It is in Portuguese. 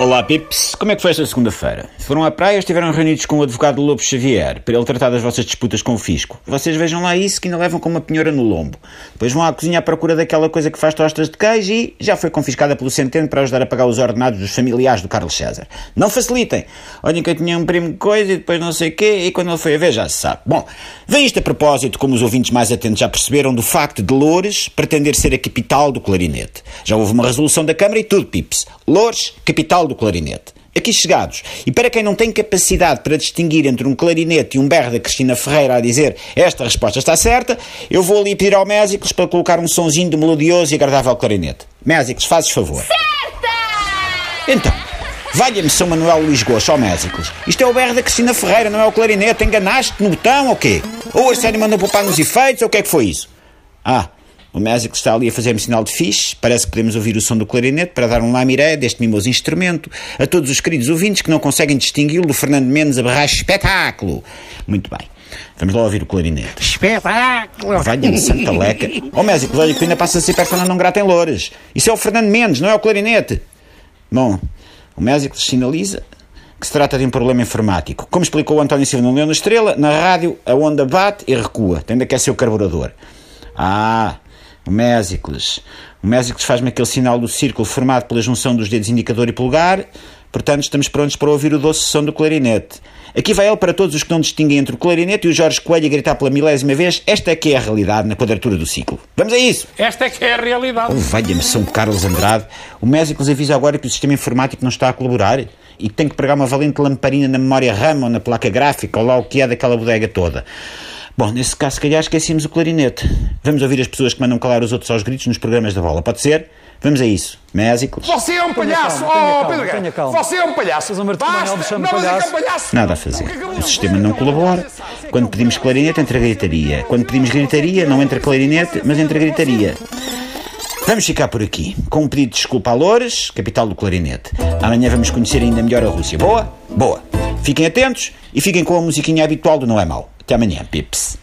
Olá, Pips. Como é que foi esta segunda-feira? Foram à praia ou estiveram reunidos com o advogado Lobo Xavier para ele tratar das vossas disputas com o fisco? Vocês vejam lá isso que ainda levam com uma penhora no lombo. Depois vão à cozinha à procura daquela coisa que faz tostas de queijo e já foi confiscada pelo Centeno para ajudar a pagar os ordenados dos familiares do Carlos César. Não facilitem. Olhem que eu tinha um primo de coisa e depois não sei quê e quando ele foi a ver já se sabe. Bom, vem isto a propósito, como os ouvintes mais atentos já perceberam, do facto de Loures pretender ser a capital do clarinete. Já houve uma resolução da Câmara e tudo, Pips. Loures, capital do clarinete. Aqui chegados, e para quem não tem capacidade para distinguir entre um clarinete e um berro da Cristina Ferreira a dizer esta resposta está certa, eu vou ali pedir ao Mésicles para colocar um sonzinho de melodioso e agradável clarinete. Mésicles, fazes favor. Certa! Então, valha-me São Manuel Luís Gosto, ó Mésicles. Isto é o berro da Cristina Ferreira, não é o clarinete. Enganaste no botão ou quê? Ou o Arsénio mandou poupar nos efeitos, ou o que é que foi isso? Ah, o Mésico está ali a fazer-me sinal de fixe. Parece que podemos ouvir o som do clarinete para dar um lamiré deste mimoso instrumento a todos os queridos ouvintes que não conseguem distingui-lo do Fernando Mendes a berrar espetáculo. Muito bem. Vamos lá ouvir o clarinete. Espetáculo! Valha-me Santa Leca. Ó oh, Mésico, olha que ainda passa a ser persona não grata em Louras. Isso é o Fernando Mendes, não é o clarinete. Bom, o Mésico sinaliza que se trata de um problema informático. Como explicou o António Silva no Leão da Estrela, na rádio a onda bate e recua. Tem de aquecer o carburador. Ah, o Mésicles. O Mésicles faz-me aquele sinal do círculo formado pela junção dos dedos indicador e polegar, portanto estamos prontos para ouvir o doce som do clarinete. Aqui vai ele para todos os que não distinguem entre o clarinete e o Jorge Coelho a gritar pela milésima vez esta é que é a realidade na quadratura do ciclo. Vamos a isso! Esta é que é a realidade. Oh, valha-me São Carlos Andrade. O Mésicles avisa agora que o sistema informático não está a colaborar e que tem que pregar uma valente lamparina na memória RAM ou na placa gráfica ou lá o que é daquela bodega toda. Bom, nesse caso, se calhar esquecemos o clarinete. Vamos ouvir as pessoas que mandam calar os outros aos gritos nos programas da bola. Pode ser? Vamos a isso. Mésicles. Você é um palhaço! oh, Pedro Guerra! Você é um palhaço! Basta! Não, mas é um palhaço! Nada a fazer. O sistema não colabora. Quando pedimos clarinete, entra gritaria. Quando pedimos gritaria, não entra clarinete, mas entra gritaria. Vamos ficar por aqui, com um pedido de desculpa a Loures, capital do clarinete. Amanhã vamos conhecer ainda melhor a Rússia. Boa? Boa. Fiquem atentos e fiquem com a musiquinha habitual do Não é Mal. Até amanhã, pips.